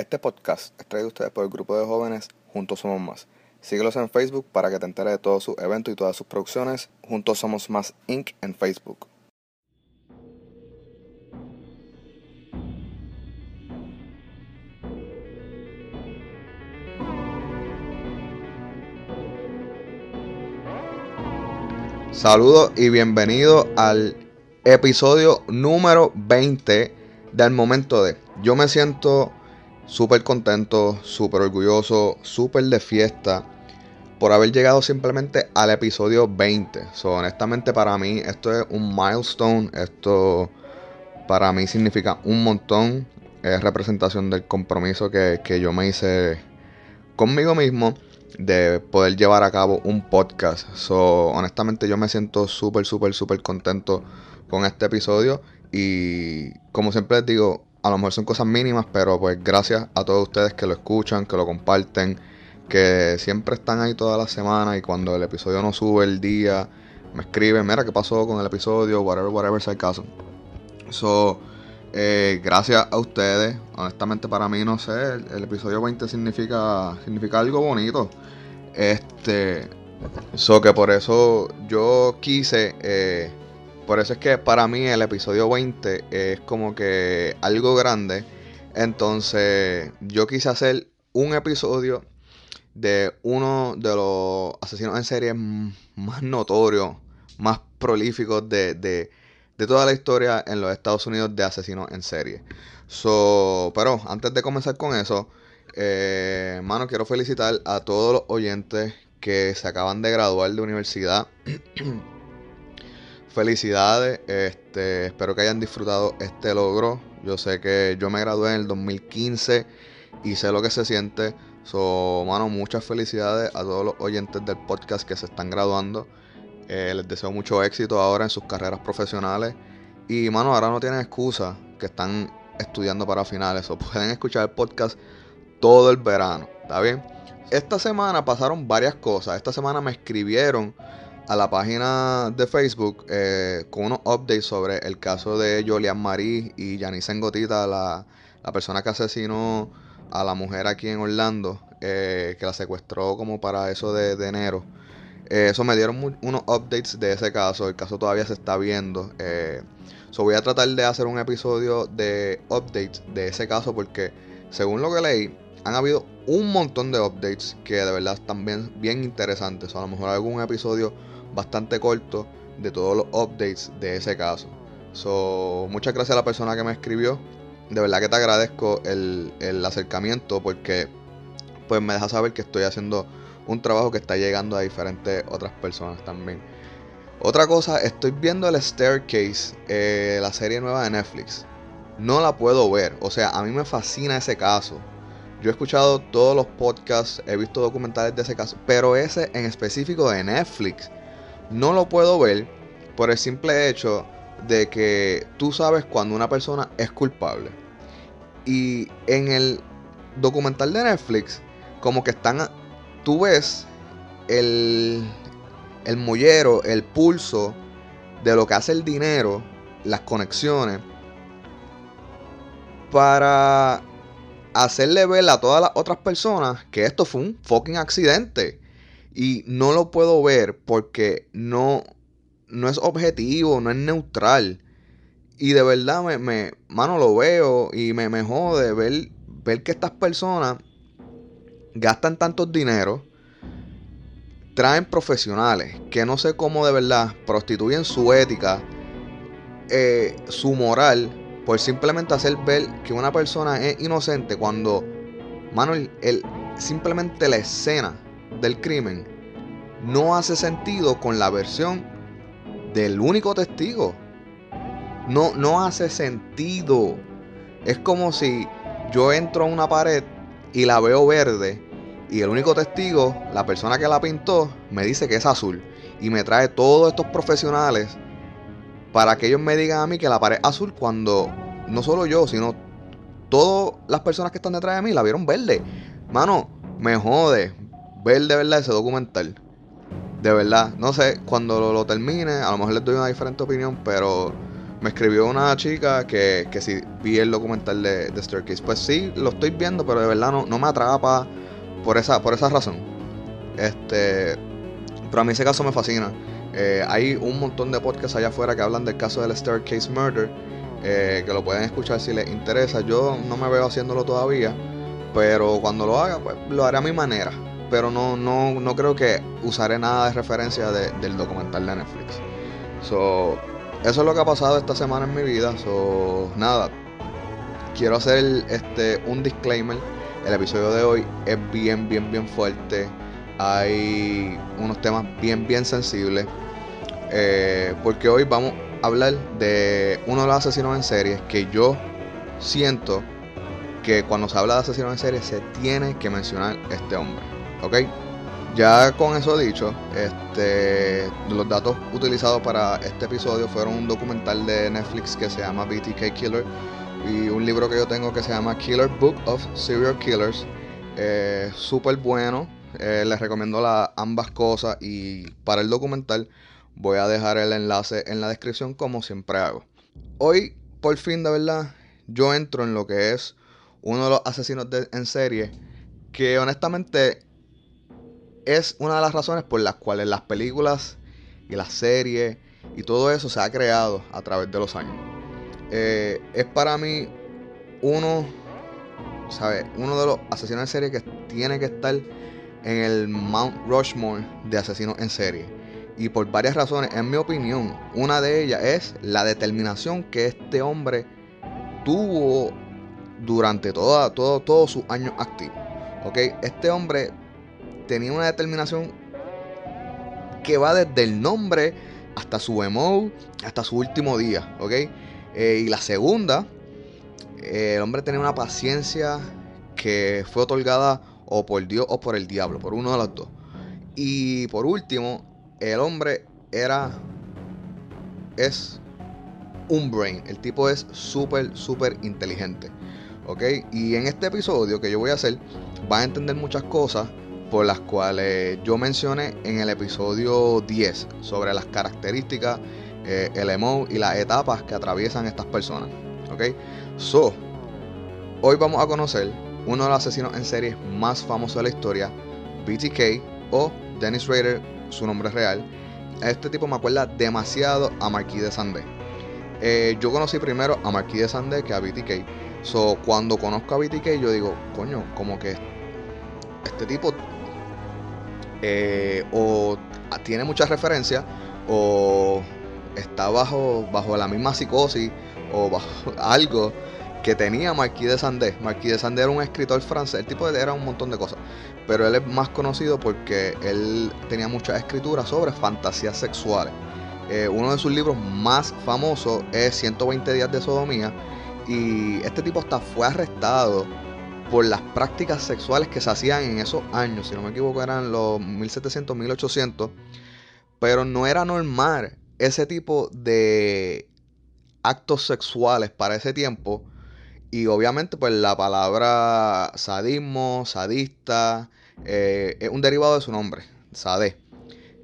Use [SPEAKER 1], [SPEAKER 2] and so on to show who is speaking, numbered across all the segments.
[SPEAKER 1] Este podcast es traído a ustedes por el grupo de jóvenes Juntos Somos Más. Síguelos en Facebook para que te enteres de todos sus eventos y todas sus producciones. Juntos Somos Más Inc. en Facebook. Saludos y bienvenidos al episodio número 20 del momento de. Yo me siento súper contento, súper orgulloso, súper de fiesta por haber llegado simplemente al episodio 20. So, honestamente para mí esto es un milestone, esto para mí significa un montón, es representación del compromiso que, que yo me hice conmigo mismo de poder llevar a cabo un podcast. So, honestamente yo me siento súper, súper, súper contento con este episodio y como siempre les digo, a lo mejor son cosas mínimas, pero pues gracias a todos ustedes que lo escuchan, que lo comparten, que siempre están ahí toda la semana y cuando el episodio no sube el día, me escriben, mira qué pasó con el episodio, whatever, whatever sea el caso. So, eh, gracias a ustedes. Honestamente para mí, no sé, el, episodio 20 significa, significa algo bonito. Este, so que por eso yo quise, eh, por eso es que para mí el episodio 20 es como que algo grande. Entonces yo quise hacer un episodio de uno de los asesinos en serie más notorios, más prolíficos de, de toda la historia en los Estados Unidos de asesinos en serie. So, pero antes de comenzar con eso, eh, quiero felicitar a todos los oyentes que se acaban de graduar de universidad. Felicidades, este, espero que hayan disfrutado este logro. Yo sé que yo me gradué en el 2015 y sé lo que se siente. So, mano, muchas felicidades a todos los oyentes del podcast que se están graduando. Eh, les deseo mucho éxito ahora en sus carreras profesionales. Y, mano, ahora no tienen excusa que están estudiando para finales. O pueden escuchar el podcast todo el verano. ¿Está bien? Esta semana pasaron varias cosas. Esta semana me escribieron a la página de Facebook eh, con unos updates sobre el caso de Jolian Marie y Janice Engotita, la, la persona que asesinó a la mujer aquí en Orlando, eh, que la secuestró como para eso de enero. Eh, eso me dieron unos updates de ese caso. El caso todavía se está viendo. Eh, voy a tratar de hacer un episodio de updates de ese caso porque según lo que leí, han habido un montón de updates que de verdad están bien, bien interesantes. a lo mejor algún episodio bastante corto de todos los updates de ese caso. So, muchas gracias a la persona que me escribió. De verdad que te agradezco el, el acercamiento porque pues me deja saber que estoy haciendo un trabajo que está llegando a diferentes otras personas también. Otra cosa, estoy viendo el Staircase, eh, la serie nueva de Netflix. No la puedo ver, o sea, a mí me fascina ese caso. Yo he escuchado todos los podcasts, he visto documentales de ese caso, pero ese en específico de Netflix no lo puedo ver por el simple hecho de que tú sabes cuando una persona es culpable. Y en el documental de Netflix, como que están tú ves el, el mollero, el pulso de lo que hace el dinero, las conexiones, para hacerle ver a todas las otras personas que esto fue un fucking accidente. Y no lo puedo ver porque no, no es objetivo, no es neutral. Y de verdad, me, me mano, lo veo y me, me jode ver, ver que estas personas gastan tantos dinero, traen profesionales que no sé cómo de verdad prostituyen su ética, eh, su moral, por simplemente hacer ver que una persona es inocente cuando, mano, el, simplemente la escena del crimen no hace sentido con la versión del único testigo. No, no hace sentido. Es como si yo entro a una pared y la veo verde y el único testigo, la persona que la pintó, me dice que es azul y me trae todos estos profesionales para que ellos me digan a mí que la pared azul cuando no solo yo, sino todas las personas que están detrás de mí la vieron verde. Mano, me jode ver de verdad ese documental. De verdad, no sé, cuando lo, lo, termine, a lo mejor les doy una diferente opinión, pero me escribió una chica que, que si vi el documental de, de Staircase. Pues sí, lo estoy viendo, pero de verdad no, no me atrapa por esa, por esa razón. Este, pero a mí ese caso me fascina. Eh, hay un montón de podcasts allá afuera que hablan del caso del Staircase Murder, eh, que lo pueden escuchar si les interesa. Yo no me veo haciéndolo todavía, pero cuando lo haga, pues lo haré a mi manera. Pero no, no, no creo que usaré nada de referencia del documental de Netflix. So, eso es lo que ha pasado esta semana en mi vida. So, nada. Quiero hacer este un disclaimer. El episodio de hoy es bien, bien, bien fuerte. Hay unos temas bien, bien sensibles. Eh, porque hoy vamos a hablar de uno de los asesinos en serie que yo siento que cuando se habla de asesinos en serie se tiene que mencionar este hombre. ¿Ok? Ya con eso dicho, este, los datos utilizados para este episodio fueron un documental de Netflix que se llama BTK Killer y un libro que yo tengo que se llama Killer Book of Serial Killers. Eh, Súper bueno, eh, les recomiendo la, ambas cosas y para el documental voy a dejar el enlace en la descripción como siempre hago. Hoy, por fin, de verdad, yo entro en lo que es uno de los asesinos en serie que honestamente es una de las razones por las cuales las películas y las series y todo eso se ha creado a través de los años. Eh, es para mí uno, ¿sabe? Uno de los asesinos en serie que tiene que estar en el Mount Rushmore de asesinos en serie. Y por varias razones, en mi opinión, una de ellas es la determinación que este hombre tuvo durante toda, todo, todos sus años activos. ¿ok? Este hombre tenía una determinación que va desde el nombre hasta su emo, hasta su último día, ¿ok? Eh, y la segunda, eh, el hombre tenía una paciencia que fue otorgada o por Dios o por el diablo, por uno de los dos. Y por último, el hombre era, es un brain, el tipo es súper, súper inteligente, ¿ok? Y en este episodio que yo voy a hacer, va a entender muchas cosas por las cuales yo mencioné en el episodio 10 sobre las características, eh, el emo y las etapas que atraviesan estas personas. ¿Ok? So, hoy vamos a conocer uno de los asesinos en serie más famosos de la historia, BTK o Dennis Rader, su nombre real. Este tipo me acuerda demasiado a Marquis de Sandé. Eh, yo conocí primero a Marquis de Sandé que a BTK. So, cuando conozco a BTK, yo digo, coño, como que este tipo eh, o tiene muchas referencias o está bajo, bajo la misma psicosis o bajo algo que tenía Marquis de Sandé. Marquis de Sandé era un escritor francés, el tipo era un montón de cosas, pero él es más conocido porque él tenía muchas escrituras sobre fantasías sexuales. Eh, uno de sus libros más famosos es 120 días de sodomía y este tipo hasta fue arrestado por las prácticas sexuales que se hacían en esos años, si no me equivoco eran los 1700, 1800, pero no era normal ese tipo de actos sexuales para ese tiempo y obviamente pues la palabra sadismo, sadista, eh, es un derivado de su nombre, sadé.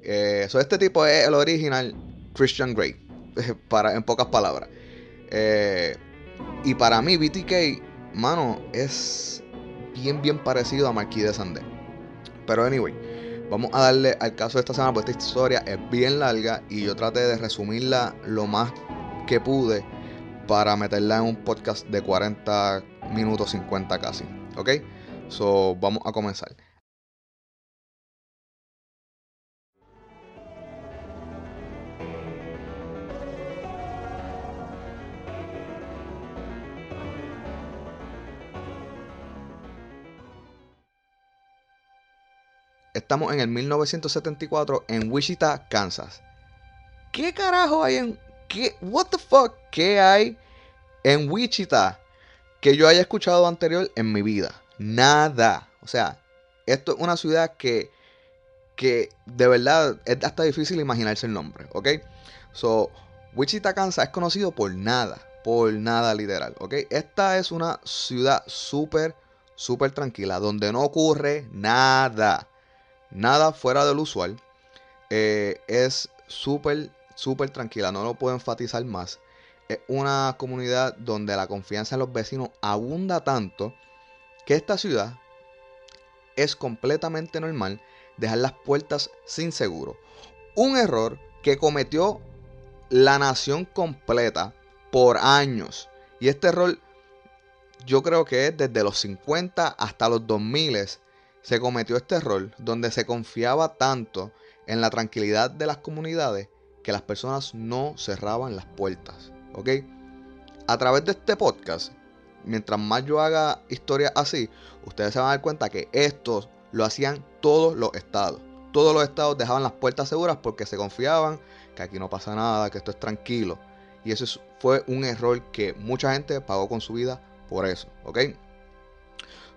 [SPEAKER 1] Eh, este tipo es el original Christian Grey, para, en pocas palabras. Eh, y para mí BTK mano, es bien, bien parecido a Marquis de Sandé. Pero anyway, vamos a darle al caso de esta semana, porque esta historia es bien larga y yo traté de resumirla lo más que pude para meterla en un podcast de 40 minutos 50 casi. ¿Ok? So, vamos a comenzar. Estamos en el 1974 en Wichita, Kansas. ¿Qué carajo hay en qué what the fuck qué hay en Wichita que yo haya escuchado anterior en mi vida? Nada. O sea, esto es una ciudad que que de verdad es hasta difícil imaginarse el nombre, ¿ok? So, Wichita, Kansas es conocido por nada, por nada literal, ¿ok? Esta es una ciudad súper, súper tranquila, donde no ocurre nada nada fuera del usual. Eh, es súper, súper tranquila, no lo puedo enfatizar más. es una comunidad donde la confianza en los vecinos abunda tanto que esta ciudad es completamente normal dejar las puertas sin seguro. Un error que cometió la nación completa por años. Y este error yo creo que es desde los 50 hasta los 2000 se cometió este error donde se confiaba tanto en la tranquilidad de las comunidades que las personas no cerraban las puertas. ¿Ok? A través de este podcast, mientras más yo haga historias así, ustedes se van a dar cuenta que estos lo hacían todos los estados. Todos los estados dejaban las puertas seguras porque se confiaban que aquí no pasa nada, que esto es tranquilo. Y eso fue un error que mucha gente pagó con su vida por eso, ¿ok?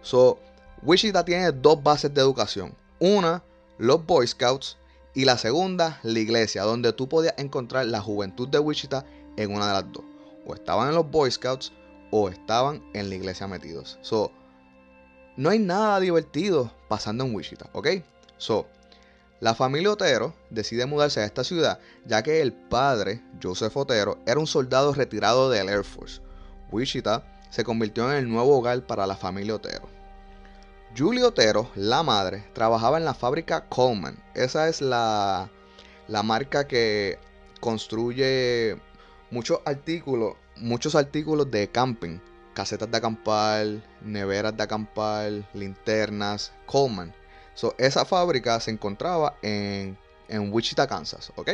[SPEAKER 1] So, Wichita tiene dos bases de educación. Una, los Boy Scouts. Y la segunda, la iglesia, donde tú podías encontrar la juventud de Wichita en una de las dos. O estaban en los Boy Scouts o estaban en la iglesia metidos. So, no hay nada divertido pasando en Wichita, ¿ok? So, la familia Otero decide mudarse a esta ciudad ya que el padre, Joseph Otero, era un soldado retirado del Air Force. Wichita se convirtió en el nuevo hogar para la familia Otero. Julie Otero, la madre, trabajaba en la fábrica Coleman. Esa es la, la marca que construye muchos artículos, muchos artículos de camping. Casetas de acampar, neveras de acampar, linternas, Coleman. So, esa fábrica se encontraba en, en Wichita, Kansas, ¿ok?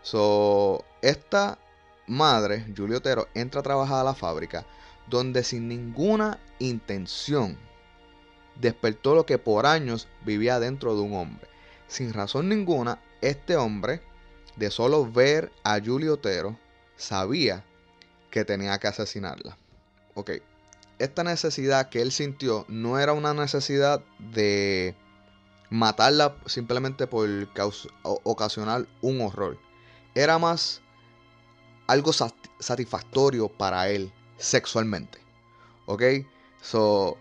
[SPEAKER 1] So, esta madre, Julio Otero, entra a trabajar a la fábrica donde sin ninguna intención despertó lo que por años vivía dentro de un hombre. Sin razón ninguna, este hombre, de solo ver a Julio Otero, sabía que tenía que asesinarla. Ok, esta necesidad que él sintió no era una necesidad de matarla simplemente por ocasionar un horror. Era más algo satisfactorio para él sexualmente. ¿Ok? So,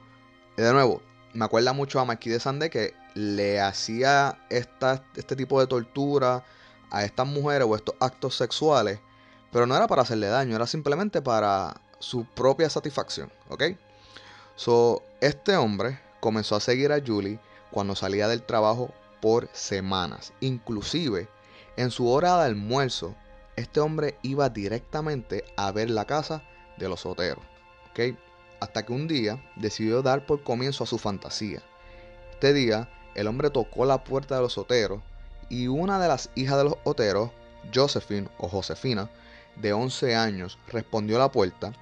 [SPEAKER 1] de nuevo, me acuerda mucho a Marquis de Sande que le hacía esta, este tipo de tortura a estas mujeres o estos actos sexuales, pero no era para hacerle daño, era simplemente para su propia satisfacción. ¿Ok? So, este hombre comenzó a seguir a Julie cuando salía del trabajo por semanas. Inclusive, en su hora de almuerzo, este hombre iba directamente a ver la casa de los soteros. Hasta que un día decidió dar por comienzo a su fantasía. Este día, el hombre tocó la puerta de los soteros y una de las hijas de los oteros, Josephine o Josefina, de 11 años, respondió a la puerta,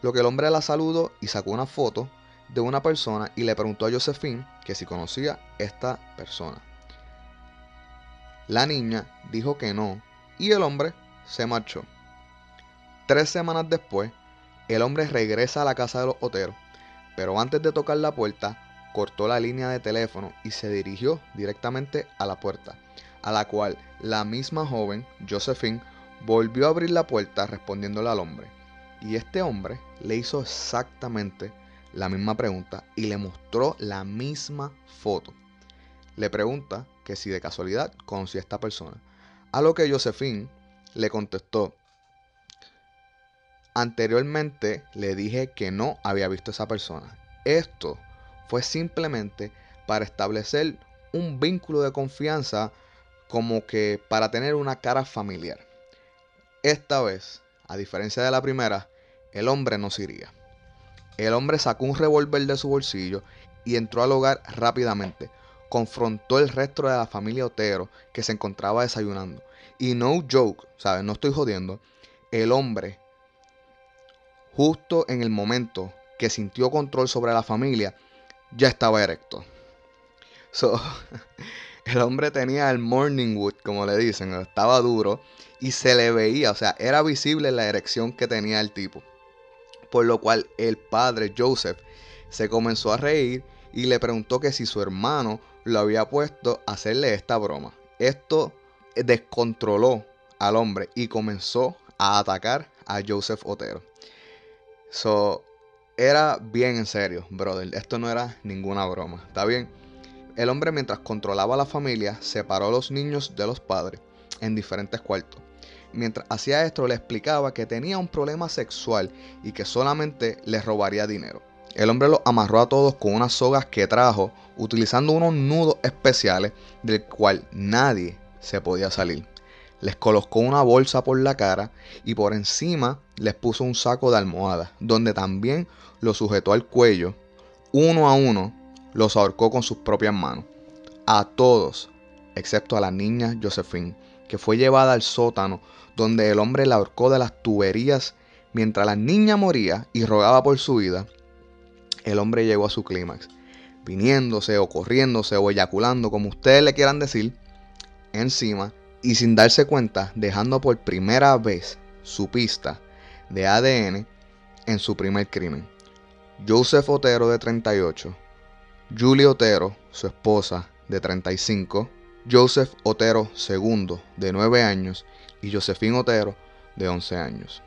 [SPEAKER 1] lo que el hombre la saludó y sacó una foto de una persona y le preguntó a Josephine que si conocía esta persona. La niña dijo que no y el hombre se marchó. Tres semanas después, el hombre regresa a la casa de los Oteros, pero antes de tocar la puerta, cortó la línea de teléfono y se dirigió directamente a la puerta, a la cual la misma joven, Josephine, volvió a abrir la puerta respondiéndole al hombre. Y este hombre le hizo exactamente la misma pregunta y le mostró la misma foto. Le pregunta que si de casualidad conocía a esta persona. A lo que Josephine le contestó, anteriormente le dije que no había visto a esa persona. Esto fue simplemente para establecer un vínculo de confianza como que para tener una cara familiar. Esta vez, a diferencia de la primera, el hombre no se iría. El hombre sacó un revólver de su bolsillo y entró al hogar rápidamente. Confrontó el resto de la familia Otero que se encontraba desayunando. Y no joke, ¿sabes? No estoy jodiendo. El hombre, justo en el momento que sintió control sobre la familia, ya estaba erecto. So, el hombre tenía el morning wood, como le dicen, estaba duro y se le veía, o sea, era visible la erección que tenía el tipo por lo cual el padre Joseph se comenzó a reír y le preguntó que si su hermano lo había puesto a hacerle esta broma. Esto descontroló al hombre y comenzó a atacar a Joseph Otero. So, era bien en serio, brother. Esto no era ninguna broma. ¿Está bien? El hombre, mientras controlaba a la familia, separó a los niños de los padres en diferentes cuartos. mientras hacía esto le explicaba que tenía un problema sexual y que solamente le robaría dinero. El hombre los amarró a todos con unas sogas que trajo utilizando unos nudos especiales del cual nadie se podía salir. Les colocó una bolsa por la cara y por encima les puso un saco de almohada, donde también lo sujetó al cuello. Uno a uno los ahorcó con sus propias manos. A todos, excepto a la niña Josephine, que fue llevada al sótano donde el hombre la ahorcó de las tuberías mientras la niña moría y rogaba por su vida. El hombre llegó a su clímax, viniéndose o corriéndose o eyaculando, como ustedes le quieran decir, encima y sin darse cuenta, dejando por primera vez su pista de ADN en su primer crimen. Joseph Otero de 38, Julie Otero, su esposa, de 35, Joseph Otero II, de 9 años, y Josephine Otero, de 11 años.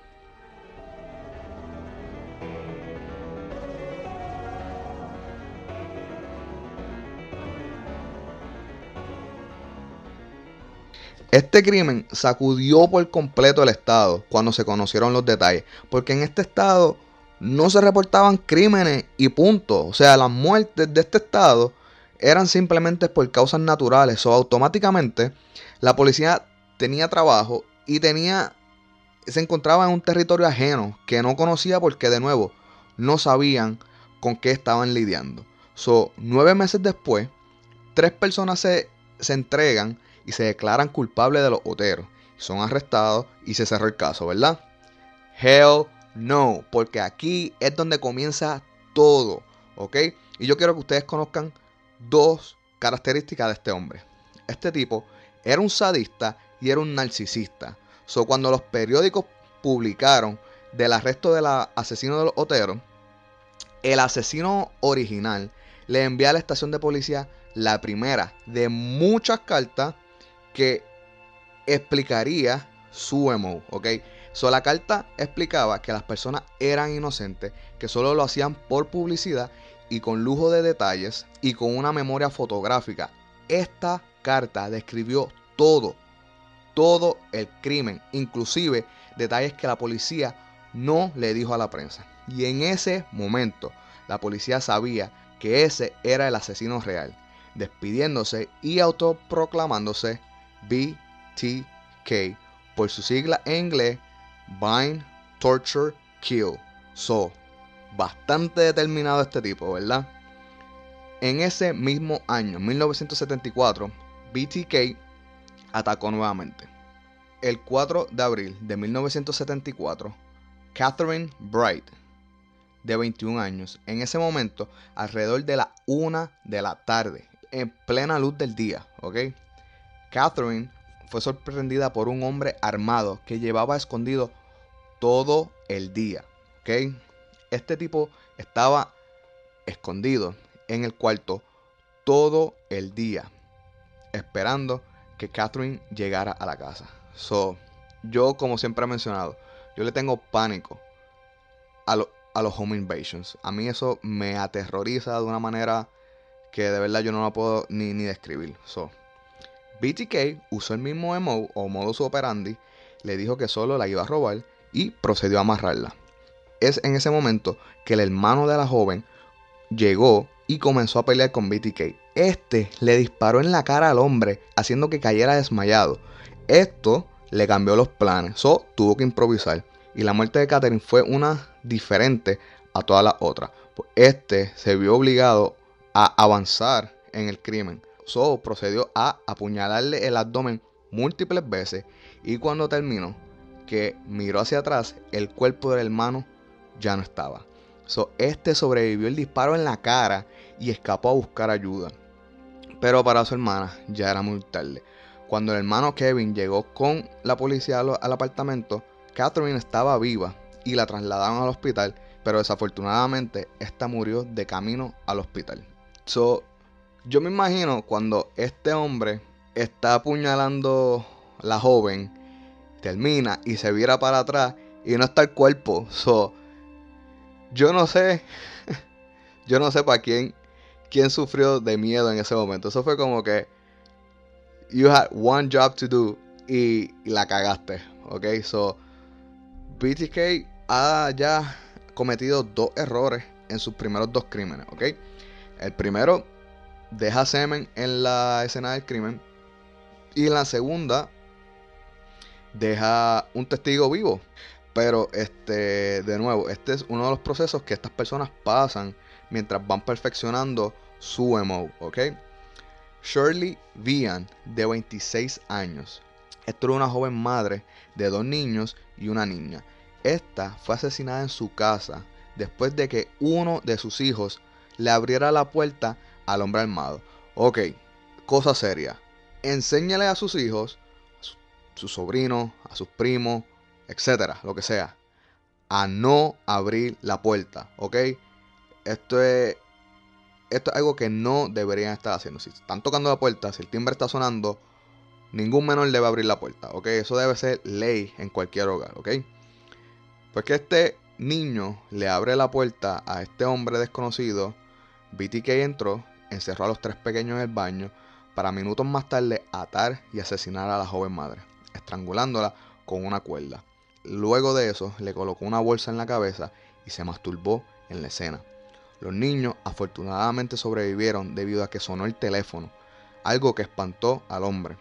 [SPEAKER 1] Este crimen sacudió por completo el estado cuando se conocieron los detalles, porque en este estado no se reportaban crímenes y punto. O sea, las muertes de este estado eran simplemente por causas naturales o automáticamente la policía tenía trabajo y tenía se encontraba en un territorio ajeno que no conocía porque de nuevo no sabían con qué estaban lidiando. So, nueve meses después, tres personas se, se entregan y se declaran culpables de los oteros. Son arrestados y se cerró el caso, ¿verdad? Hell no, porque aquí es donde comienza todo, ¿ok? Y yo quiero que ustedes conozcan dos características de este hombre. Este tipo era un sadista y era un narcisista. So, cuando los periódicos publicaron del arresto del asesino de los oteros, el asesino original le envía a la estación de policía la primera de muchas cartas que explicaría su emo, ¿ok? So, la carta explicaba que las personas eran inocentes, que solo lo hacían por publicidad y con lujo de detalles y con una memoria fotográfica. Esta carta describió todo, todo el crimen, inclusive detalles que la policía no le dijo a la prensa. Y en ese momento, la policía sabía que ese era el asesino real, despidiéndose y autoproclamándose BTK por su sigla en inglés Bind, Torture, Kill. So, bastante determinado este tipo, ¿verdad? En ese mismo año, 1974, BTK atacó nuevamente. El 4 de abril de 1974, Catherine Bright, de 21 años, en ese momento, alrededor de la 1 de la tarde, en plena luz del día, ¿ok? Catherine fue sorprendida por un hombre armado que llevaba escondido todo el día. ¿ok? Este tipo estaba escondido en el cuarto todo el día, esperando que Catherine llegara a la casa. So, yo, como siempre he mencionado, yo le tengo pánico a, a los home invasions. A mí eso me aterroriza de una manera que de verdad yo no la puedo ni, ni describir. So, BTK usó el mismo MO o modus operandi, le dijo que solo la iba a robar y procedió a amarrarla. Es en ese momento que el hermano de la joven llegó y comenzó a pelear con BTK. Este le disparó en la cara al hombre, haciendo que cayera desmayado. Esto le cambió los planes, so tuvo que improvisar. Y la muerte de Catherine fue una diferente a todas las otras. Este se vio obligado a avanzar en el crimen procedió a apuñalarle el abdomen múltiples veces y cuando terminó, que miró hacia atrás, el cuerpo del hermano ya no estaba. So, este sobrevivió el disparo en la cara y escapó a buscar ayuda. Pero para su hermana ya era muy tarde. Cuando el hermano Kevin llegó con la policía al apartamento, Catherine estaba viva y la trasladaron al hospital, pero desafortunadamente esta murió de camino al hospital. So, yo me imagino cuando este hombre está apuñalando la joven, termina y se vira para atrás y no está el cuerpo. So, yo no sé, yo no sé para quién, quién sufrió de miedo en ese momento. Eso fue como que you had one job to do y, la cagaste, ¿ok? So, BTK ha ya cometido dos errores en sus primeros dos crímenes, ¿ok? El primero, deja semen en la escena del crimen. Y en la segunda, deja un testigo vivo. Pero, este, de nuevo, este es uno de los procesos que estas personas pasan mientras van perfeccionando su emo, ¿ok? Shirley Vian, de 26 años. Esto era una joven madre de dos niños y una niña. Esta fue asesinada en su casa después de que uno de sus hijos le abriera la puerta al hombre armado. Ok, cosa seria. Enséñale a sus hijos, a sus sobrinos, a sus primos, etcétera, lo que sea, a no abrir la puerta. Ok, esto es, esto es algo que no deberían estar haciendo. Si están tocando la puerta, si el timbre está sonando, ningún menor debe abrir la puerta. Ok, eso debe ser ley en cualquier hogar. Ok, pues que este niño le abre la puerta a este hombre desconocido. BTK entró, encerró a los tres pequeños en el baño para minutos más tarde atar y asesinar a la joven madre, estrangulándola con una cuerda. Luego de eso, le colocó una bolsa en la cabeza y se masturbó en la escena. Los niños afortunadamente sobrevivieron debido a que sonó el teléfono, algo que espantó al hombre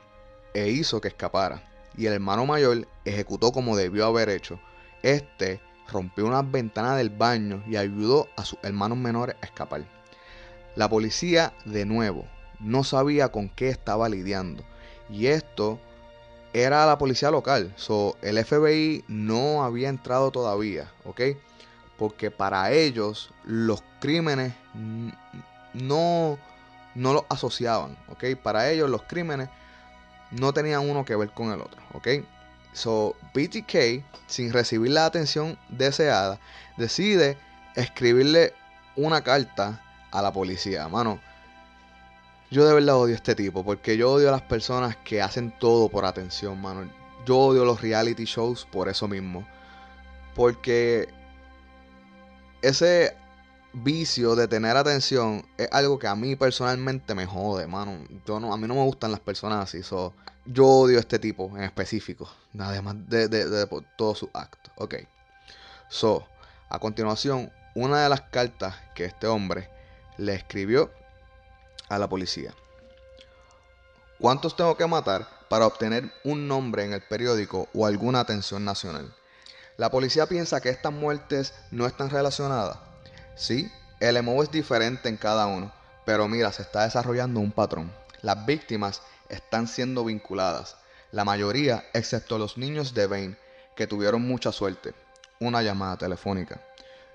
[SPEAKER 1] e hizo que escapara. Y el hermano mayor ejecutó como debió haber hecho. Este rompió unas ventanas del baño y ayudó a sus hermanos menores a escapar. La policía, de nuevo, no sabía con qué estaba lidiando. Y esto era la policía local. So, el FBI no había entrado todavía, ¿ok? Porque para ellos los crímenes no, no los asociaban, ¿ok? Para ellos los crímenes no tenían uno que ver con el otro, ¿ok? So, BTK, sin recibir la atención deseada, decide escribirle una carta a la policía. Mano, yo de verdad odio a este tipo, porque yo odio a las personas que hacen todo por atención, mano. Yo odio los reality shows por eso mismo. Porque ese vicio de tener atención es algo que a mí personalmente me jode, mano. A mí no me gustan las personas así. So, yo odio a este tipo en específico. Además de, de, de, todos sus actos. Ok. So, a continuación, una de las cartas que este hombre le escribió a la policía. ¿Cuántos tengo que matar para obtener un nombre en el periódico o alguna atención nacional? La policía piensa que estas muertes no están relacionadas Sí, el emo es diferente en cada uno, pero mira, se está desarrollando un patrón. Las víctimas están siendo vinculadas, la mayoría excepto los niños de Bain, que tuvieron mucha suerte. Una llamada telefónica.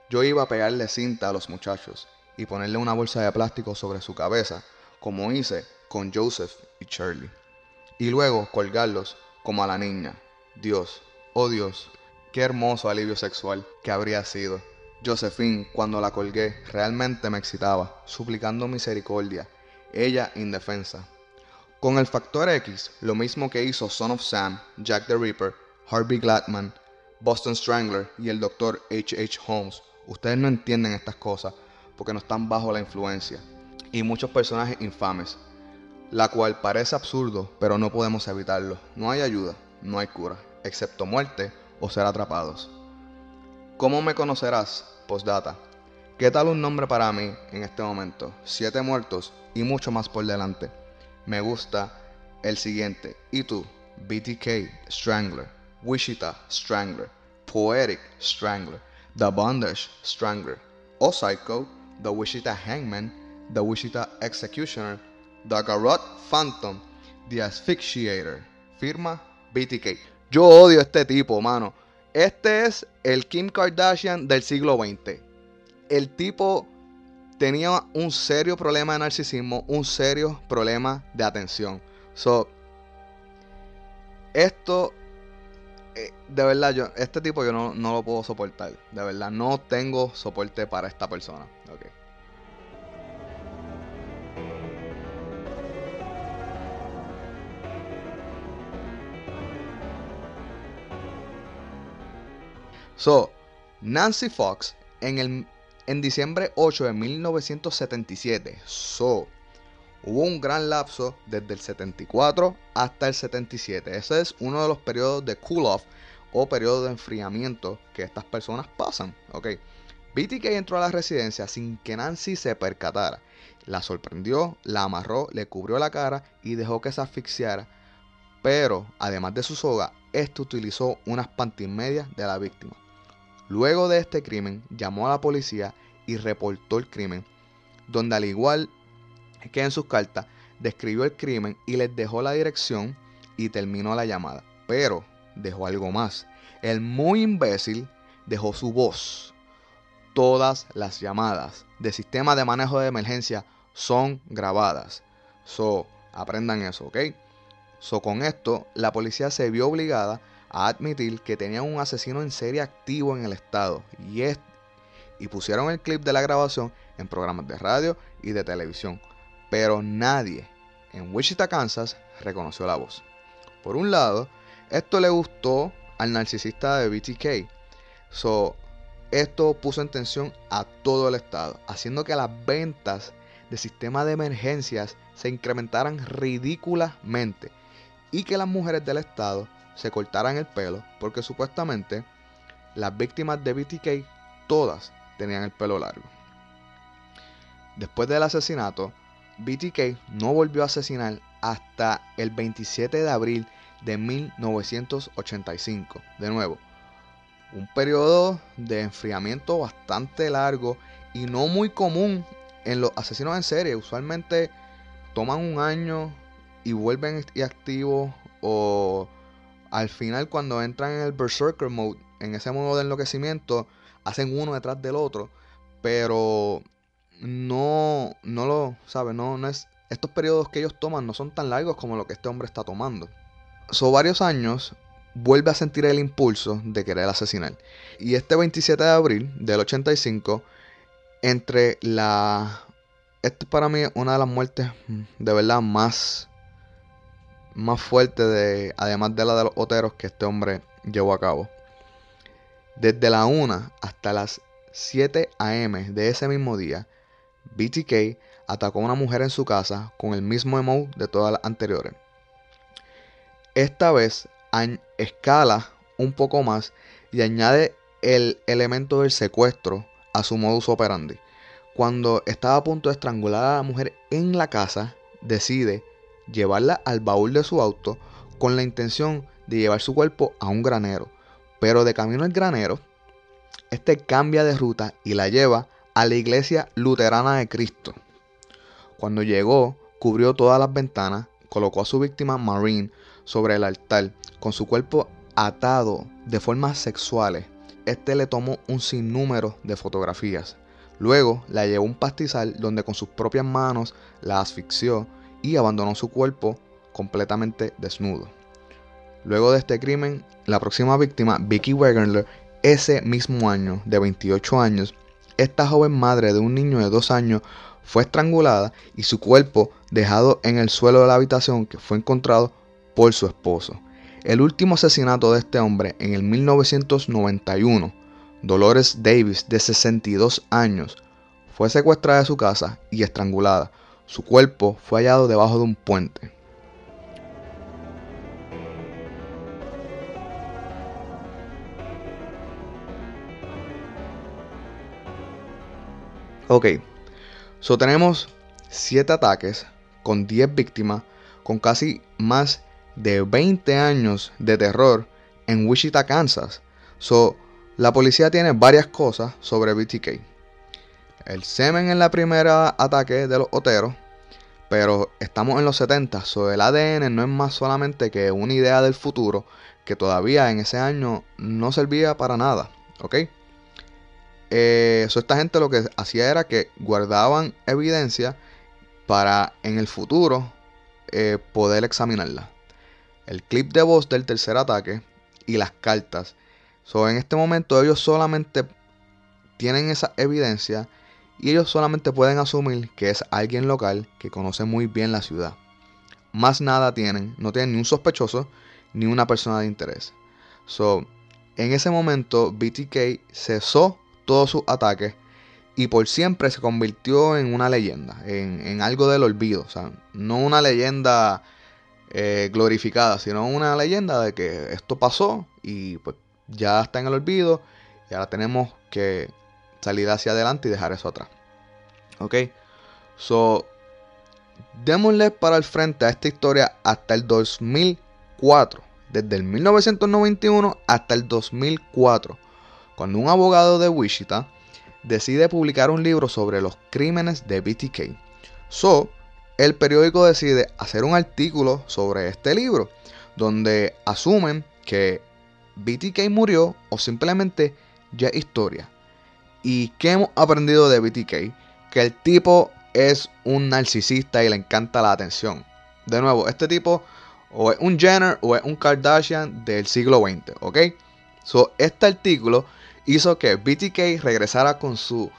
[SPEAKER 1] Yo iba a pegarle cinta a los muchachos y ponerle una bolsa de plástico sobre su cabeza, como hice con Joseph y Charlie. Y luego colgarlos como a la niña. Dios, oh Dios, qué hermoso alivio sexual que habría sido. Josephine, cuando la colgué, realmente me excitaba, suplicando misericordia, ella indefensa. Con el factor X, lo mismo que hizo Son of Sam, Jack the Ripper, Harvey Gladman, Boston Strangler y el Dr. H. H. Holmes, ustedes no entienden estas cosas porque no están bajo la influencia. Y muchos personajes infames, la cual parece absurdo, pero no podemos evitarlo. No hay ayuda, no hay cura, excepto muerte o ser atrapados. ¿Cómo me conocerás? Postdata. ¿Qué tal un nombre para mí en este momento? Siete muertos y mucho más por delante. Me gusta el siguiente. ¿Y tú? BTK Strangler, Wichita Strangler, Poetic Strangler, The Bondage Strangler, O Psycho, The Wichita Hangman, The Wichita Executioner, The Garrot Phantom, The Asphyxiator. Firma BTK. Yo odio este tipo, mano. Este es el Kim Kardashian del siglo XX. El tipo tenía un serio problema de narcisismo, un serio problema de atención. So, esto, eh, de verdad, yo, este tipo yo no, no, lo puedo soportar. De verdad, no tengo soporte para esta persona. Okay. So, Nancy Fox en, el, en diciembre 8 de 1977, so, Hubo un gran lapso desde el 74 hasta el 77. Ese es uno de los periodos de cool off o periodo de enfriamiento que estas personas pasan. Ok. BTK entró a la residencia sin que Nancy se percatara. La sorprendió, la amarró, le cubrió la cara y dejó que se asfixiara. Pero, además de su soga, este utilizó unas pantimedias de la víctima. Luego de este crimen, llamó a la policía y reportó el crimen, donde al igual que en sus cartas, describió el crimen y les dejó la dirección y terminó la llamada. Pero dejó algo más. El muy imbécil dejó su voz. Todas las llamadas de sistema de manejo de emergencia son grabadas. So, aprendan eso, ¿ok? So, con esto, la policía se vio obligada a admitir que tenía un asesino en serie activo en el estado y, y pusieron el clip de la grabación en programas de radio y de televisión pero nadie en Wichita, Kansas, reconoció la voz. Por un lado, esto le gustó al narcisista de BTK. So, esto puso en tensión a todo el estado, haciendo que las ventas de sistemas de emergencias se incrementaran ridículamente y que las mujeres del estado se cortaran el pelo porque supuestamente las víctimas de BTK todas tenían el pelo largo. Después del asesinato, BTK no volvió a asesinar hasta el 27 de abril de 1985. De nuevo, un periodo de enfriamiento bastante largo y no muy común en los asesinos en serie. Usualmente toman un año y vuelven activos o al final cuando entran en el berserker mode, en ese modo de enloquecimiento, hacen uno detrás del otro. Pero no, no lo, sabe, no, no es, estos periodos que ellos toman no son tan largos como lo que este hombre está tomando. Son varios años, vuelve a sentir el impulso de querer asesinar. Y este 27 de abril del 85, entre la... Esto para mí una de las muertes de verdad más, más fuertes, de, además de la de los oteros que este hombre llevó a cabo. Desde la 1 hasta las 7 a.m. de ese mismo día, BTK atacó a una mujer en su casa con el mismo emo de todas las anteriores. Esta vez escala un poco más y añade el elemento del secuestro a su modus operandi. Cuando estaba a punto de estrangular a la mujer en la casa, decide llevarla al baúl de su auto con la intención de llevar su cuerpo a un granero. Pero de camino al granero, este cambia de ruta y la lleva a la iglesia luterana de Cristo. Cuando llegó, cubrió todas las ventanas, colocó a su víctima Marine sobre el altar, con su cuerpo atado de formas sexuales. Este le tomó un sinnúmero de fotografías. Luego la llevó a un pastizal donde con sus propias manos la asfixió y abandonó su cuerpo completamente desnudo. Luego de este crimen, la próxima víctima, Vicky Wegener, ese mismo año, de 28 años, esta joven madre de un niño de dos años fue estrangulada y su cuerpo dejado en el suelo de la habitación que fue encontrado por su esposo. El último asesinato de este hombre en el 1991, Dolores Davis, de 62 años, fue secuestrada de su casa y estrangulada. Su cuerpo fue hallado debajo de un puente. Ok, so tenemos 7 ataques con 10 víctimas, con casi más de 20 años de terror en Wichita, Kansas. So, la policía tiene varias cosas sobre BTK. El semen en la primera ataque de los oteros, pero estamos en los 70, so el ADN no es más solamente que una idea del futuro que todavía en ese año no servía para nada, ¿ok? Eh, esta gente lo que hacía era que guardaban evidencia para en el futuro eh, poder examinarla. El clip de voz del tercer ataque y las cartas. So, en este momento ellos solamente tienen esa evidencia y ellos solamente pueden asumir que es alguien local que conoce muy bien la ciudad. Más nada tienen, no tienen ni un sospechoso ni una persona de interés. So, en ese momento BTK cesó todos sus ataques y por siempre se convirtió en una leyenda, en, algo del olvido. O sea, no una leyenda eh, glorificada, sino una leyenda de que esto pasó y pues ya está en el olvido y ahora tenemos que salir hacia adelante y dejar eso atrás. Ok, so démosle para el frente a esta historia hasta el 2004, desde el 1991 hasta el 2004, cuando un abogado de Wichita decide publicar un libro sobre los crímenes de BTK. So, el periódico decide hacer un artículo sobre este libro, donde asumen que BTK murió o simplemente ya es historia. ¿Y qué hemos aprendido de BTK? Que el tipo es un narcisista y le encanta la atención. De nuevo, este tipo o es un Jenner o es un Kardashian del siglo XX, ¿ok? So, este artículo hizo que BTK regresara con su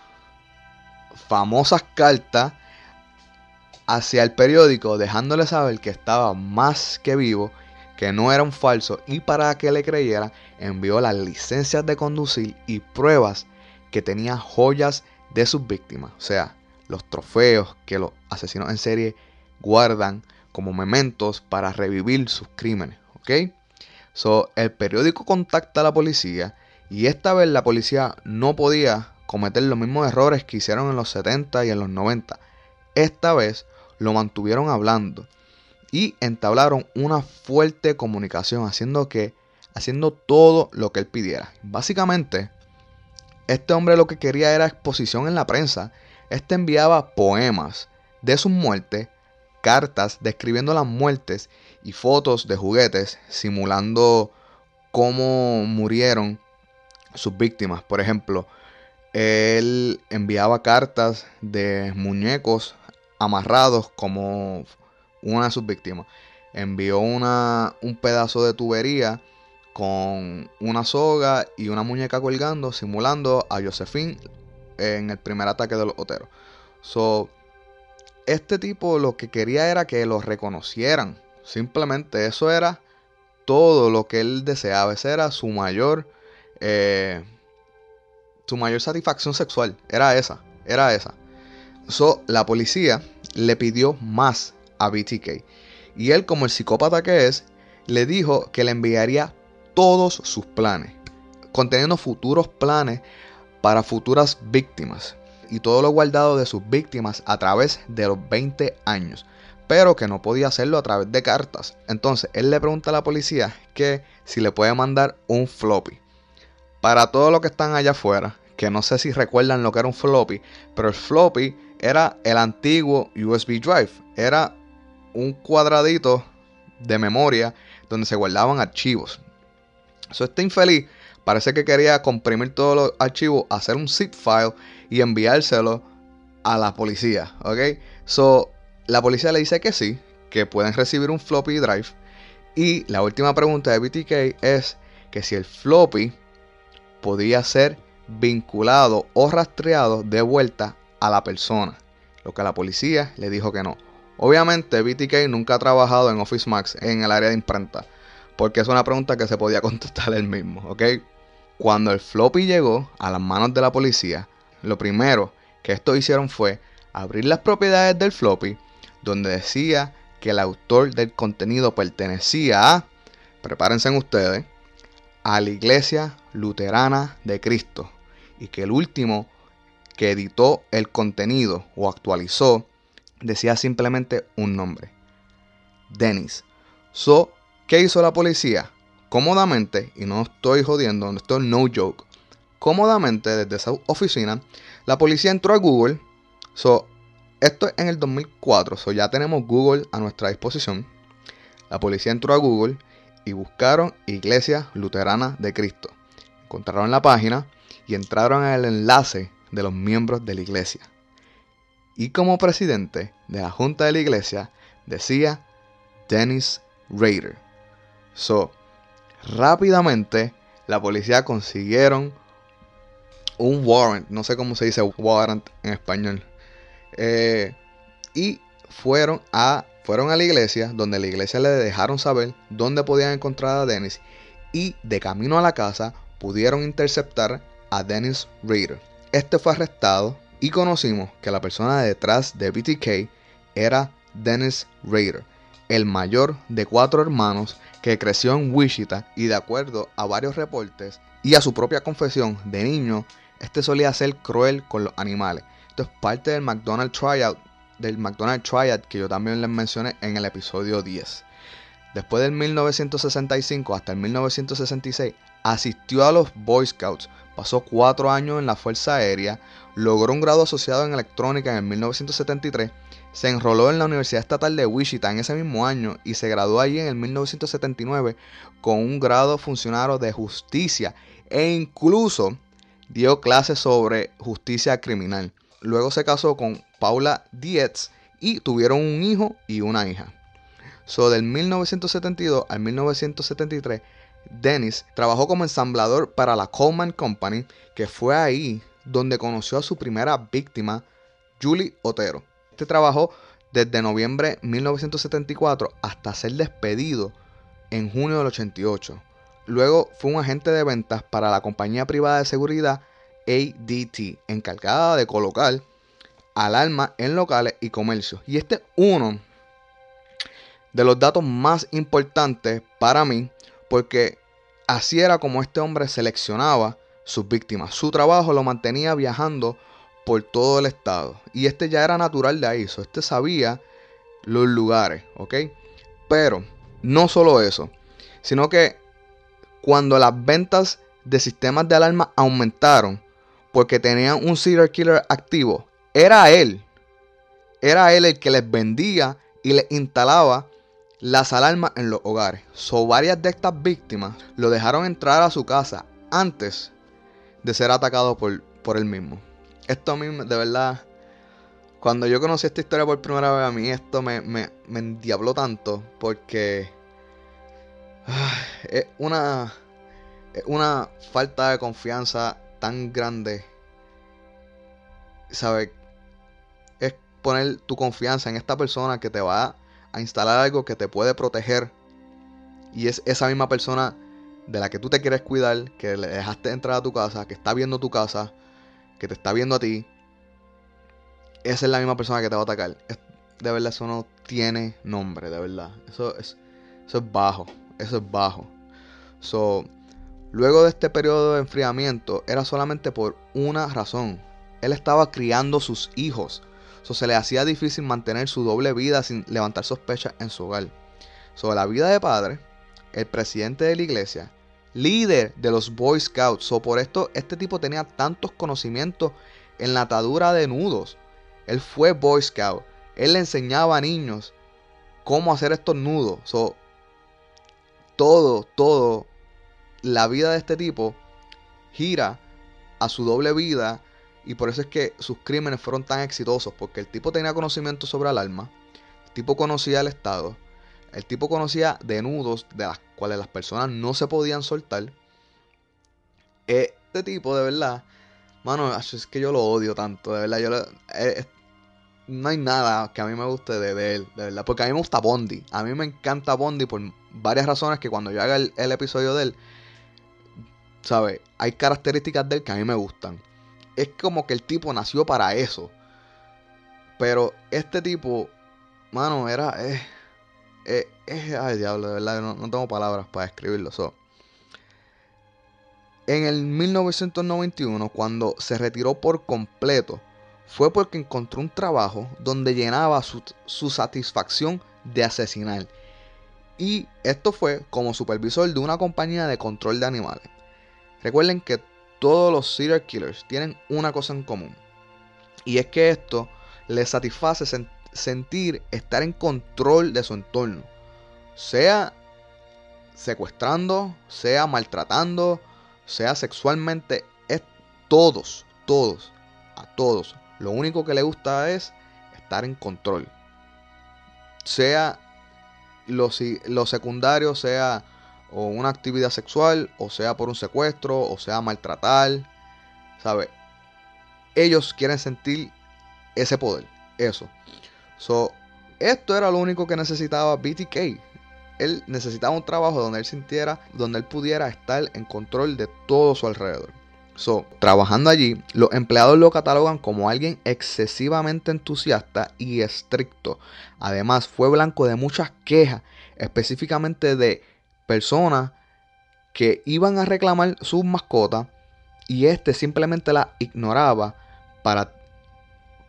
[SPEAKER 1] famosas cartas hacia el periódico, dejándole saber que estaba más que vivo, que no era un falso, y para que le creyera, envió las licencias de conducir y pruebas que tenía joyas de sus víctimas, o sea, los trofeos que los asesinos en serie guardan como mementos para revivir sus crímenes, ¿ok? So, el periódico contacta a la policía y esta vez la policía no podía cometer los mismos errores que hicieron en los 70 y en los 90. Esta vez lo mantuvieron hablando y entablaron una fuerte comunicación haciendo que haciendo todo lo que él pidiera. Básicamente, este hombre lo que quería era exposición en la prensa. Este enviaba poemas de sus muertes, cartas describiendo las muertes y fotos de juguetes simulando cómo murieron sus víctimas. Por ejemplo, él enviaba cartas de muñecos amarrados como una de sus víctimas. Envió una, un pedazo de tubería con una soga y una muñeca colgando, simulando a Josephine en el primer ataque de los Oteros. So, este tipo lo que quería era que lo reconocieran. Simplemente eso era todo lo que él deseaba. Ese era su mayor eh, su mayor satisfacción sexual era esa, era esa. So, la policía le pidió más a BTK y él como el psicópata que es, le dijo que le enviaría todos sus planes, conteniendo futuros planes para futuras víctimas y todo lo guardado de sus víctimas a través de los 20 años, pero que no podía hacerlo a través de cartas. Entonces él le pregunta a la policía que si le puede mandar un floppy. Para todos los que están allá afuera, que no sé si recuerdan lo que era un floppy, pero el floppy era el antiguo USB drive. Era un cuadradito de memoria donde se guardaban archivos. So, este infeliz parece que quería comprimir todos los archivos, hacer un zip file y enviárselo a la policía. ¿Ok? So, la policía le dice que sí, que pueden recibir un floppy drive. Y la última pregunta de BTK es que si el floppy podía ser vinculado o rastreado de vuelta a la persona, lo que la policía le dijo que no. Obviamente BTK nunca ha trabajado en Office Max en el área de imprenta, porque es una pregunta que se podía contestar él mismo, ¿ok? Cuando el floppy llegó a las manos de la policía, lo primero que estos hicieron fue abrir las propiedades del floppy, donde decía que el autor del contenido pertenecía a, prepárense ustedes, a la iglesia luterana de Cristo y que el último que editó el contenido o actualizó decía simplemente un nombre. Dennis. So, ¿qué hizo la policía? Cómodamente, y no estoy jodiendo, esto es no joke, cómodamente desde esa oficina, la policía entró a Google. So, esto es en el 2004, so ya tenemos Google a nuestra disposición. La policía entró a Google y buscaron Iglesia Luterana de Cristo. Encontraron la página y entraron al enlace de los miembros de la iglesia. Y como presidente de la junta de la iglesia decía Dennis Rader. So, rápidamente la policía consiguieron un warrant, no sé cómo se dice warrant en español, eh, y fueron a fueron a la iglesia, donde la iglesia le dejaron saber dónde podían encontrar a Dennis y de camino a la casa pudieron interceptar a Dennis Reader. Este fue arrestado y conocimos que la persona detrás de BTK era Dennis Rader, el mayor de cuatro hermanos que creció en Wichita y de acuerdo a varios reportes y a su propia confesión de niño, este solía ser cruel con los animales. Esto es parte del McDonald's Tryout, del McDonald's Triad que yo también les mencioné en el episodio 10. Después del 1965 hasta el 1966, asistió a los Boy Scouts, pasó cuatro años en la Fuerza Aérea, logró un grado asociado en electrónica en el 1973, se enroló en la Universidad Estatal de Wichita en ese mismo año y se graduó allí en el 1979 con un grado funcionario de justicia e incluso dio clases sobre justicia criminal. Luego se casó con Paula Dietz y tuvieron un hijo y una hija. So, del 1972 al 1973, Dennis trabajó como ensamblador para la Coleman Company, que fue ahí donde conoció a su primera víctima, Julie Otero. Este trabajó desde noviembre de 1974 hasta ser despedido en junio del 88. Luego fue un agente de ventas para la compañía privada de seguridad ADT, encargada de colocar alarmas en locales y comercios. Y este es uno de los datos más importantes para mí, porque así era como este hombre seleccionaba sus víctimas. Su trabajo lo mantenía viajando por todo el estado. Y este ya era natural de ahí. este sabía los lugares, ¿ok? Pero no solo eso, sino que cuando las ventas de sistemas de alarma aumentaron porque tenían un serial killer activo, era él. Era él el que les vendía y les instalaba las alarmas en los hogares. So, varias de estas víctimas lo dejaron entrar a su casa antes de ser atacado por, por él mismo. Esto mí, de verdad, cuando yo conocí esta historia por primera vez, a mí esto me, me, me endiabló tanto porque es una, una falta de confianza tan grande. ¿Sabes? Poner tu confianza en esta persona que te va a instalar algo que te puede proteger. Y es esa misma persona de la que tú te quieres cuidar, que le dejaste entrar a tu casa, que está viendo tu casa, que te está viendo a ti. Esa es la misma persona que te va a atacar. de verdad, eso no tiene nombre, de verdad. Eso es, eso es bajo. Eso es bajo. So, luego de este periodo de enfriamiento, era solamente por una razón. Él estaba criando sus hijos. Se le hacía difícil mantener su doble vida sin levantar sospechas en su hogar. Sobre la vida de padre, el presidente de la iglesia, líder de los Boy Scouts. So, por esto, este tipo tenía tantos conocimientos en la atadura de nudos. Él fue Boy Scout. Él le enseñaba a niños cómo hacer estos nudos. So, todo, todo, la vida de este tipo gira a su doble vida y por eso es que sus crímenes fueron tan exitosos, porque el tipo tenía conocimiento sobre el alma, el tipo conocía el Estado, el tipo conocía de nudos de las cuales las personas no se podían soltar. Este tipo, de verdad, mano, es que yo lo odio tanto, de verdad, yo eh, no hay nada que a mí me guste de, él, de verdad, porque a mí me gusta Bondi, a mí me encanta Bondi por varias razones que cuando yo haga el, episodio de él, ¿sabes? Hay características de él que a mí me gustan. Es como que el tipo nació para eso. Pero este tipo, mano, era... Eh, eh, eh ay, diablo, de verdad, no, no tengo palabras para describirlo. En el 1991, cuando se retiró por completo, fue porque encontró un trabajo donde llenaba su, su satisfacción de asesinar y esto fue como supervisor de una compañía de control de animales. Recuerden que todos los serial killers tienen una cosa en común. Y es que esto les satisface sentir estar en control de su entorno. Sea secuestrando, sea maltratando, sea sexualmente. Es todos, todos, a todos. Lo único que le gusta es estar en control. Sea lo, secundario sea o una actividad sexual, o sea por un secuestro, o sea maltratar, ¿sabes? Ellos quieren sentir ese poder, eso. So, esto era lo único que necesitaba BTK. Él necesitaba un trabajo donde él sintiera, donde él pudiera estar en control de todo su alrededor. So, trabajando allí, los empleados lo catalogan como alguien excesivamente entusiasta y estricto. Además, fue blanco de muchas quejas, específicamente de personas que iban a reclamar sus mascotas y este simplemente la ignoraba para,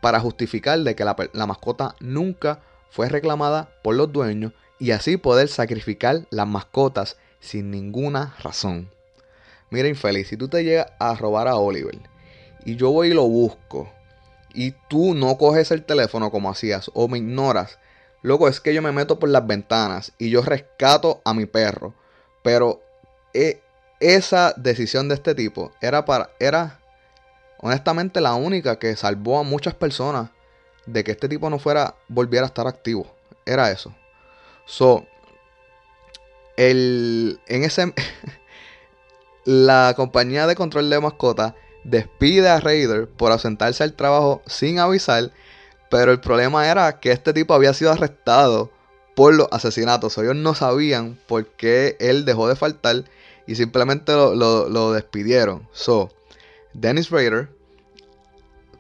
[SPEAKER 1] para justificar de que la, la mascota nunca fue reclamada por los dueños y así poder sacrificar las mascotas sin ninguna razón. Mira, infeliz, si tú te llegas a robar a Oliver y yo voy y lo busco y tú no coges el teléfono como hacías o me ignoras, luego es que yo me meto por las ventanas y yo rescato a mi perro. Pero eh, esa decisión de este tipo era para era honestamente la única que salvó a muchas personas de que este tipo no fuera volviera a estar activo. Era eso. So, el, en ese la compañía de control de mascotas despide a Raider por ausentarse al trabajo sin avisar, pero el problema era que este tipo había sido arrestado por los asesinatos. Ellos no sabían por qué él dejó de faltar y simplemente lo, despidieron. So, Dennis Raider,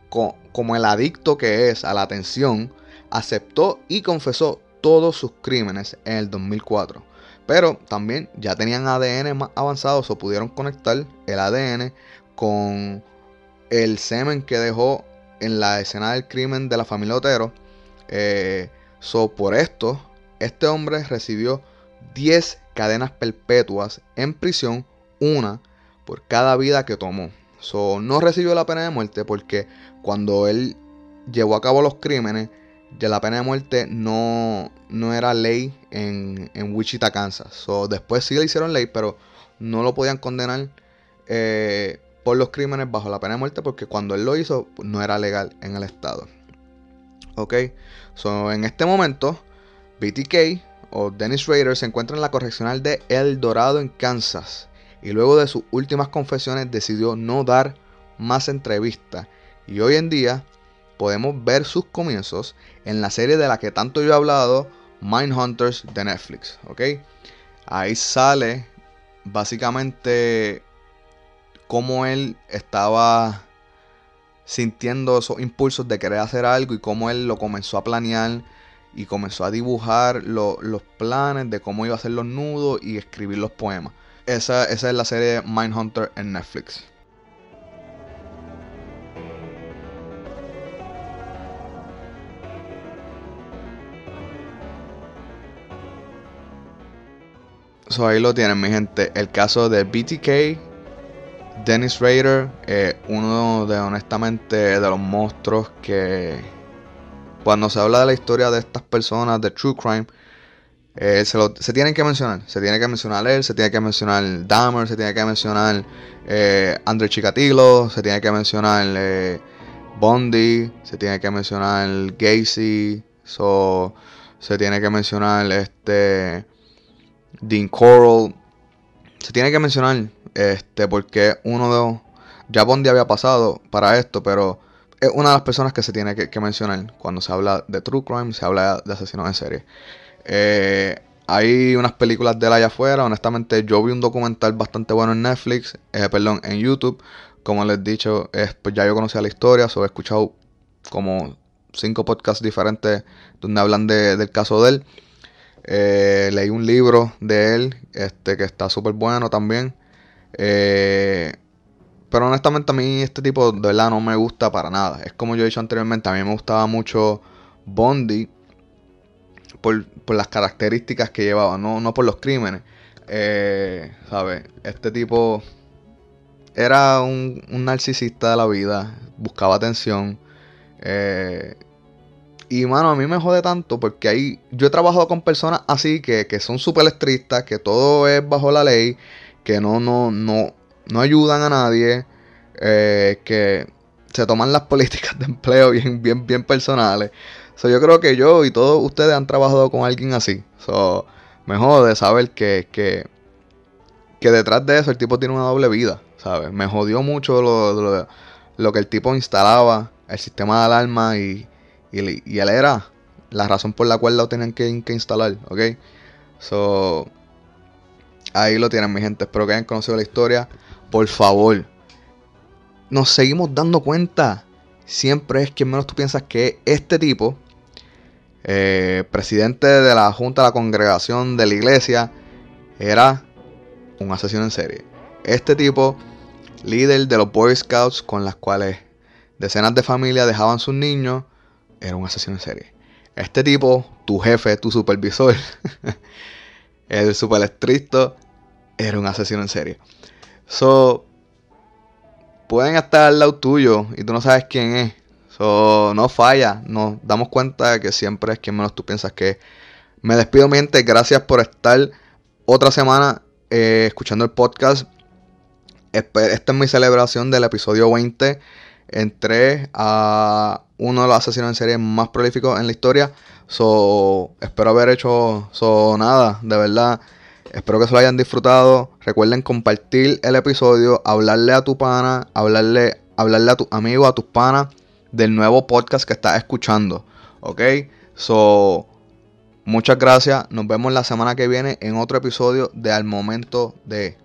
[SPEAKER 1] como el adicto que es a la atención, aceptó y confesó todos sus crímenes en el 2004. Pero también ya tenían ADN más avanzados o pudieron conectar el ADN con el semen que dejó en la escena del crimen de la familia Otero. Eh, so, por esto, este hombre recibió 10 cadenas perpetuas en prisión, una por cada vida que tomó. So, no recibió la pena de muerte porque cuando él llevó a cabo los crímenes, ya la pena de muerte no, no era ley en, Wichita, Kansas. So, después sí le hicieron ley, pero no lo podían condenar eh, por los crímenes bajo la pena de muerte porque cuando él lo hizo no era legal en el estado. Ok, so, en este momento, BTK o Dennis Rader se encuentra en la correccional de El Dorado en Kansas y luego de sus últimas confesiones decidió no dar más entrevistas y hoy en día podemos ver sus comienzos en la serie de la que tanto yo he hablado, Mindhunters de Netflix, ¿ok? Ahí sale básicamente cómo él estaba sintiendo esos impulsos de querer hacer algo y cómo él lo comenzó a planear y comenzó a dibujar los planes de cómo iba a hacer los nudos y escribir los poemas. Esa, esa es la serie Mindhunter en Netflix. ahí lo tienen, mi gente. El caso de BTK, Dennis Rader, eh, uno de honestamente de los monstruos que cuando se habla de la historia de estas personas de True Crime, eh, se, lo, se, tienen que mencionar. Se tiene que mencionar él, se tiene que mencionar Dahmer, se tiene que mencionar eh, André Chikatilo, se tiene que mencionar eh, Bondi, se tiene que mencionar Gacy, se tiene que mencionar este Dean Coral. Se tiene que mencionar este porque uno de ya Bondi había pasado para esto, pero es una de las personas que se tiene que, mencionar cuando se habla de true crime, se habla de asesinos en serie. Eh, hay unas películas de él allá afuera. Honestamente, yo vi un documental bastante bueno en Netflix, eh, perdón, en YouTube. Como les he dicho, pues ya yo conocía la historia, so he escuchado como cinco podcasts diferentes donde hablan del caso de él. Eh, leí un libro de él, este, que está súper bueno también. Eh, pero honestamente a mí este tipo de verdad no me gusta para nada. Es como yo he dicho anteriormente, a mí me gustaba mucho Bondi por, las características que llevaba, no, por los crímenes. Eh, ¿Sabes? Este tipo era un, un, narcisista de la vida, buscaba atención. Eh, y mano, a mí me jode tanto porque ahí yo he trabajado con personas así que, que son súper estrictas, que todo es bajo la ley, que no, no, no, no ayudan a nadie, eh, que se toman las políticas de empleo bien, bien, bien personales. So, yo creo que yo y todos ustedes han trabajado con alguien así. So, me jode saber que, que, que detrás de eso el tipo tiene una doble vida, ¿sabes? Me jodió mucho lo, lo, lo que el tipo instalaba, el sistema de alarma y y, él era la razón por la cual lo tenían que, instalar, ¿ok? So, ahí lo tienen, mi gente. Espero que hayan conocido la historia. Por favor, nos seguimos dando cuenta, siempre es quien menos tú piensas que este tipo, eh, presidente de la Junta de la Congregación de la Iglesia, era un asesino en serie. Este tipo, líder de los Boy Scouts con las cuales decenas de familias dejaban sus niños, era un asesino en serie. Este tipo, tu jefe, tu supervisor, el super estricto, era un asesino en serie. So, pueden estar al lado tuyo y tú no sabes quién es. So, no falla. Nos damos cuenta de que siempre es quien menos tú piensas que es. Me despido, mi gente. Gracias por estar otra semana eh, escuchando el podcast. Esta es mi celebración del episodio 20. Entré a uno de los asesinos en serie más prolíficos en la historia. So, espero haber hecho so, nada, de verdad. Espero que se lo hayan disfrutado. Recuerden compartir el episodio, hablarle a tu pana, hablarle, hablarle a tu amigo, a tus panas del nuevo podcast que estás escuchando. ¿Ok? So, muchas gracias. Nos vemos la semana que viene en otro episodio de Al Momento de...